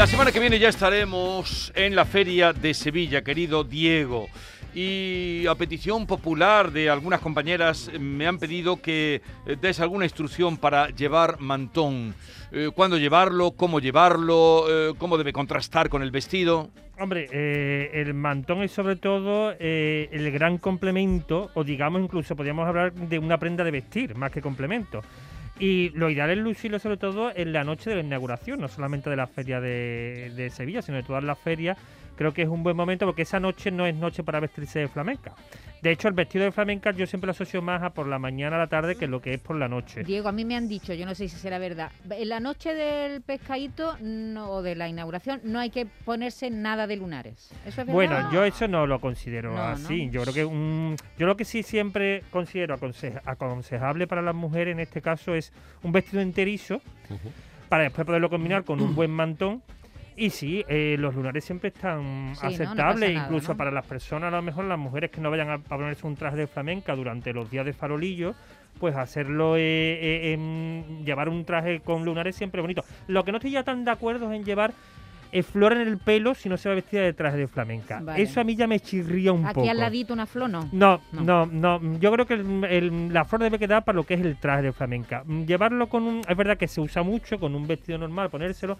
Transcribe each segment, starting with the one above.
La semana que viene ya estaremos en la feria de Sevilla, querido Diego. Y a petición popular de algunas compañeras me han pedido que eh, des alguna instrucción para llevar mantón. Eh, ¿Cuándo llevarlo? ¿Cómo llevarlo? eh, ¿Cómo debe contrastar con el vestido? Hombre, eh, el mantón es sobre todo eh, el gran complemento, o digamos incluso podríamos hablar de una prenda de vestir, más que complemento. Y lo ideal es lucirlo sobre todo en la noche de la inauguración, no solamente de la feria de, de Sevilla, sino de todas las ferias. Creo que es un buen momento porque esa noche no es noche para vestirse de flamenca. De hecho, el vestido de flamenca yo siempre lo asocio más a por la mañana a la tarde que lo que es por la noche. Diego, a mí me han dicho, yo no sé si será verdad, en la noche del pescadito no, o de la inauguración no hay que ponerse nada de lunares. ¿Eso es verdad? Bueno, yo eso no lo considero No, ¿no? así. Yo creo que un, yo lo que sí siempre considero aconse- aconsejable para las mujeres en este caso es un vestido enterizo para después poderlo combinar con un buen mantón. Y sí, eh, los lunares siempre están Sí, ¿no? No pasa aceptables, nada, incluso ¿no? para las personas, a lo mejor las mujeres que no vayan a, a ponerse un traje de flamenca durante los días de farolillo, pues hacerlo, eh, eh, en- llevar un traje con lunares siempre bonito. Lo que no estoy ya tan de acuerdo es en llevar eh, flor en el pelo si no se va vestida de traje de flamenca. Vale. Eso a mí ya me chirría un Aquí poco. al ladito una flor, no. No, No. no, no, Yo creo que el- el- la flor debe quedar para lo que es el traje de flamenca. Llevarlo con un. Es verdad que se usa mucho con un vestido normal, ponérselo.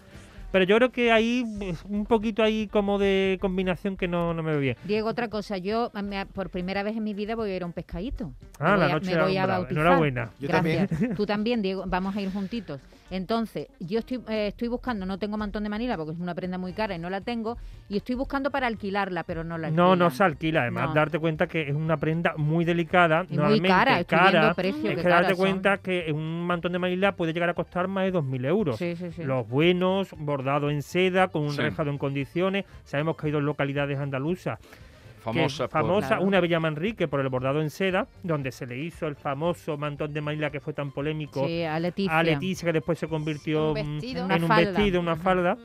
Pero yo creo que ahí, un poquito ahí como de combinación que no, no me ve bien. Diego, otra cosa, yo me- por primera vez en mi vida voy a ir a un pescadito. Ah, Me la voy a- noche me de la voy a bautizar. Enhorabuena. Yo Gracias. Tú también, Diego, vamos a ir juntitos. Entonces, yo estoy, eh, estoy buscando, no tengo mantón de Manila porque es una prenda muy cara y no la tengo, y estoy buscando para alquilarla, pero no la No, no alquilan. se alquila. Además, No. darte cuenta que es una prenda muy delicada. Y muy normalmente cara, estoy cara. precios es que que darte son. cuenta que un mantón de Manila puede llegar a costar más de 2.000 euros. Sí, sí, sí. Los buenos, bordados en seda, con un Sí. rejado en condiciones. Sabemos que hay dos localidades andaluzas. que Famosa. por- famosa Claro. una Villa Manrique por el bordado en seda, donde se le hizo el famoso mantón de Manila que fue tan polémico Sí, a Leticia. a Leticia, que después se convirtió Un vestido. En un falda. vestido, una falda.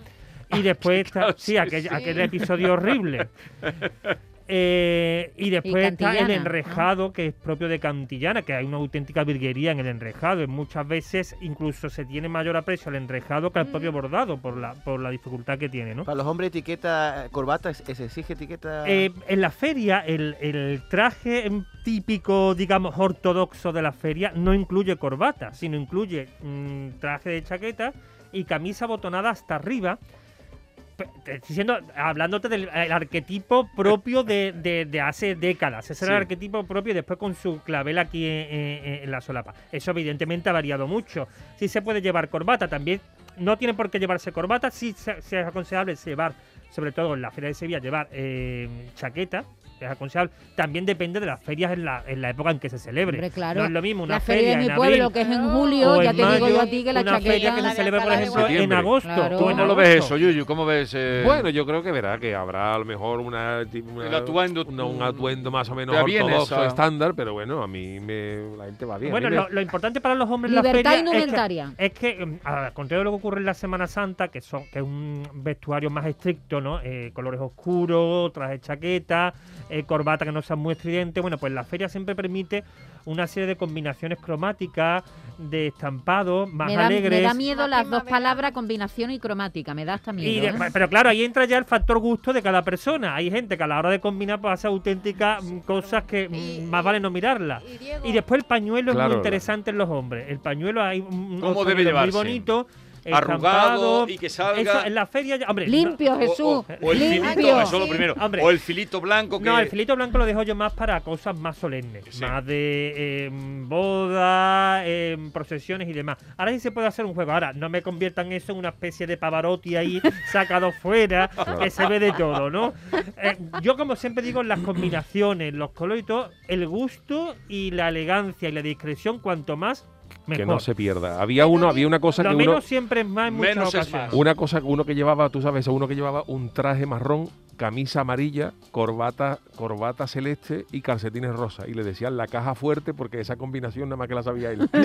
Y después está, Claro, sí, sí, aquel, sí. aquel episodio horrible. Eh, y después está el enrejado, que es propio de Cantillana, que hay una auténtica virguería en el enrejado. Y muchas veces incluso se tiene mayor aprecio al enrejado que al propio bordado por la, por la dificultad que tiene, ¿no? Para los hombres etiqueta, corbata, ¿se exige etiqueta? Eh, en la feria, el, el traje típico, digamos, ortodoxo de la feria no incluye corbata, sino incluye mm, traje de chaqueta y camisa botonada hasta arriba. Diciendo, hablándote del el arquetipo propio de, de- de hace décadas. Ese era el arquetipo propio y después con su clavel aquí en, en- en la solapa. Eso evidentemente ha variado mucho. Sí se puede llevar corbata, también no tiene por qué llevarse corbata, sí, se- es aconsejable llevar, sobre todo en la Feria de Sevilla, llevar eh, chaqueta, es aconsejable. También depende de las ferias en la, en la época en que se celebre. Hombre, claro. No es lo mismo una la feria de en mi abril pueblo, que es en julio, o ya en te digo yo mayo, a ti que la una chaqueta... feria que se celebra, por ejemplo, en agosto. Claro. en ¿Cómo lo ves eso, Yuyu? ¿Cómo ves? eh, Bueno, yo creo que verá que habrá a lo mejor una, El atuendo, una- un atuendo más o menos ortodoxo, estándar, pero bueno, a mí me, la gente va bien. Bueno, me- lo, importante para los hombres en la Libertad feria es que- indumentaria. es que, mm, al contrario de lo que ocurre en la Semana Santa, que son que es un vestuario más estricto, ¿no? Eh, colores oscuros, traje chaqueta, eh, corbata que no sea muy estridente. Bueno, pues la feria siempre permite una serie de combinaciones cromáticas, de estampados, más me, da, alegres. me da miedo las dos palabras combinación y cromática, me da hasta miedo. Y de- ¿eh? Pero claro, ahí entra ya el factor gusto de cada persona. Hay gente que a la hora de combinar pues, hace auténticas mm, cosas que mm, Y- más vale no mirarlas. Y, después el pañuelo es muy interesante en los hombres. El pañuelo hay un ¿Cómo debe muy bonito, Arrugado y que salga. Eso en la feria, ya- hombre, Limpio, Jesús, o, o el limpio. filito, eso es lo primero. Hombre. O el filito blanco que. No, el filito blanco lo dejo yo más para cosas más solemnes, Sí. más de eh, bodas, eh, procesiones y demás. Ahora sí se puede hacer un juego. Ahora, no me conviertan eso en una especie de Pavarotti ahí sacado fuera, que se ve de todo, ¿no? Eh, yo, como siempre digo, las combinaciones, los colores y todo, el gusto y la elegancia y la discreción, cuanto más, mejor. que no se pierda. Había uno, había una cosa Lo que uno, menos siempre es más en muchas Menos es más. una cosa, uno que llevaba, tú sabes, uno que llevaba un traje marrón, camisa amarilla, corbata, corbata celeste y calcetines rosa. Y le decían la caja fuerte porque esa combinación nada más que la sabía él.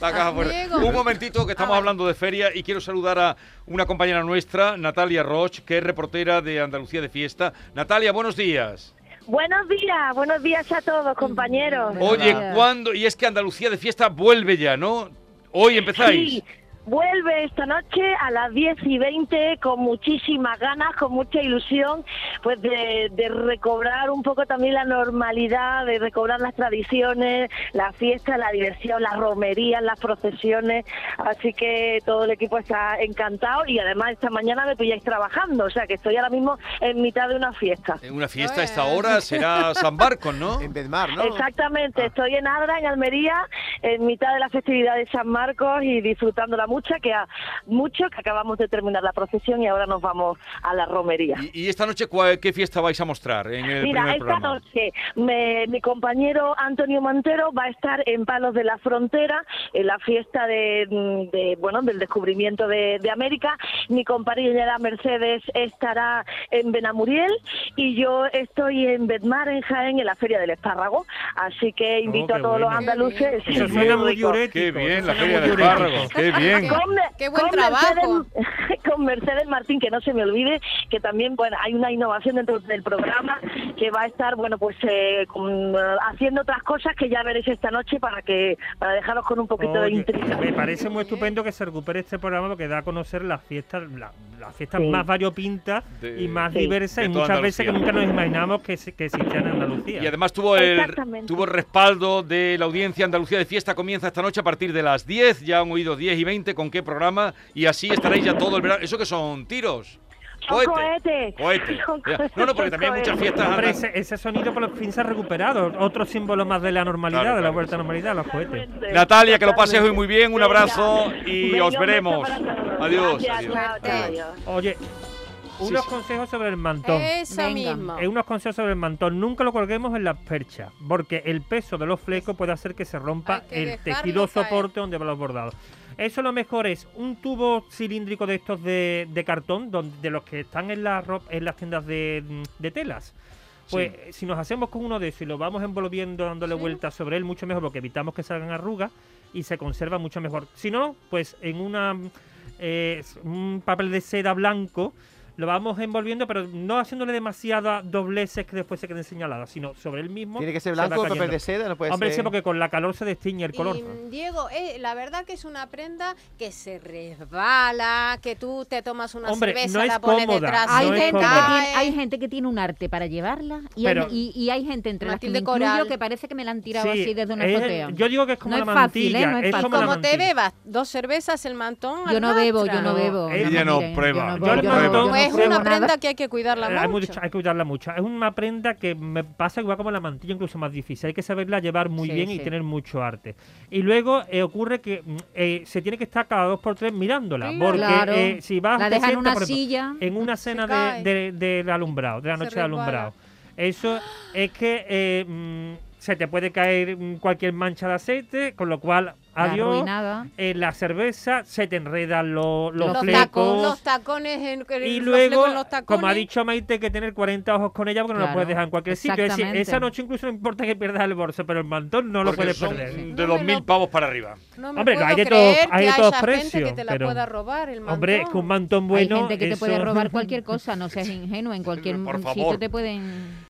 La caja fuerte. Diego. Un momentito que estamos Ah, hablando de feria y quiero saludar a una compañera nuestra, Natalia Roch, que es reportera de Andalucía de Fiesta. Natalia, buenos días. Buenos días, buenos días a todos, compañeros. Oye. ¿cuándo? Y es que Andalucía de fiesta vuelve ya, ¿no? Hoy empezáis. Sí, vuelve esta noche a las 10 y 20 con muchísimas ganas, con mucha ilusión, pues de, de recobrar un poco también la normalidad, de recobrar las tradiciones, la fiesta, la diversión, las romerías, las procesiones. Así que todo el equipo está encantado y además esta mañana me pilláis trabajando, o sea que estoy ahora mismo en mitad de una fiesta. En una fiesta a esta hora será San Marcos, ¿no? En Bedmar, ¿no? Exactamente, Ah. estoy en Adra, en Almería, en mitad de la festividad de San Marcos y disfrutándola mucho, que, a, mucho, que acabamos de terminar la procesión y ahora nos vamos a la romería. ¿Y, y esta noche cuál- qué fiesta vais a mostrar en el Mira, esta programa? noche me- mi compañero Antonio Montero va a estar en Palos de la Frontera, en la fiesta de, de, bueno del descubrimiento de, de América. Mi compañera Mercedes estará en Benamuriel y yo estoy en Bedmar, en Jaén, en la Feria del Espárrago. Así que invito qué a todos los bueno. anduces. Eso es suena muy. Qué bien, la feria de espárragos, qué bien. Con Qué buen con trabajo. Mercedes, con Mercedes Martín, que no se me olvide, que también bueno, hay una innovación dentro del programa que va a estar bueno pues eh, con, eh, haciendo otras cosas que ya veréis esta noche para que para dejaros con un poquito de Oye, intriga. me parece muy estupendo que se recupere este programa porque da a conocer las fiestas, la- las fiestas Sí. más variopintas De- y más Sí. diversas y muchas veces que nunca nos imaginamos que, se- que existían en Andalucía. Y además tuvo el, tuvo el respaldo de la audiencia Andalucía de Fiesta. Comienza esta noche a partir de las 10. Ya han oído 10 y 20 con qué programa. Y así estaréis ya todo el verano. ¿Eso que son tiros? Son cohetes. Cohete. Ya. No, no, porque también hay muchas fiestas. Hombre, ese, ese sonido por fin se ha recuperado. Otro símbolo más de la normalidad, Claro, de la claro vuelta a la normalidad, los cohetes. Natalia, que lo pases hoy muy bien. Un abrazo y Venga, os veremos. Adiós, adiós. Oye, unos consejos sobre el mantón. Venga. misma. Eh, unos consejos sobre el mantón. Nunca lo colguemos en las perchas, porque el peso de los flecos puede hacer que se rompa que el tejido caer. soporte donde van los bordados. Eso lo mejor es un tubo cilíndrico de estos de, de cartón, donde, de los que están en, la en las tiendas de, de telas. Pues si nos hacemos con uno de esos y lo vamos envolviendo, dándole Sí. vueltas sobre él, mucho mejor, porque evitamos que salgan arrugas y se conserva mucho mejor. Si no, pues en una eh, un papel de seda blanco lo vamos envolviendo, pero no haciéndole demasiadas dobleces que después se queden señaladas, sino sobre el mismo. Tiene que ser se blanco o papel de seda, no puede Hombre, sí, ser. porque con la calor se destiñe el color. Y, Diego, eh, la verdad que es una prenda que se resbala, que tú te tomas una Hombre, cerveza, no es la pones cómoda, detrás, Hay, no gente que tiene, hay gente que tiene un arte para llevarla y, Pero- hay, y, y hay gente entre las que me incluyo que parece que me la han tirado Sí, así desde una azotea. yo digo que es como No la es fácil, mantilla. ¿eh? No es es como Como te mantilla. bebas dos cervezas, el mantón Yo no bebo, yo no bebo. Ella no prueba, Yo no, es una nada. prenda que hay que cuidarla Eh, mucho. hay que cuidarla mucho. Es una prenda que me pasa igual como la mantilla, incluso más difícil. Hay que saberla llevar muy Sí, bien y tener mucho arte. Y luego eh, ocurre que mm, eh, se tiene que estar cada dos por tres mirándola. Sí, porque Claro. eh, si vas La dejan en una ejemplo, silla. en una cena cae. de, de- del alumbrado, de la noche de alumbrado. Eso es que mm, se te puede caer cualquier mancha de aceite, con lo cual, La adiós. arruinada. En la cerveza se te enredan los, los, Los los, flecos. tacos, los tacones, en, Y los luego, flecos en los tacones. como ha dicho Maite, hay que tener 40 ojos con ella porque no lo Claro, puedes dejar en cualquier sitio. Es decir, esa noche incluso no importa que pierdas el bolso, pero el mantón no lo Porque puedes son perder. de No me 2.000 lo- pavos para arriba. No me Hombre, puedo hay de creer todos- hay de todos precios, que te la pero- pueda robar el mantón. Hombre, es que un mantón bueno. hay gente que te puede eso- robar cualquier cosa, no seas ingenuo, en cualquier Por sitio te pueden...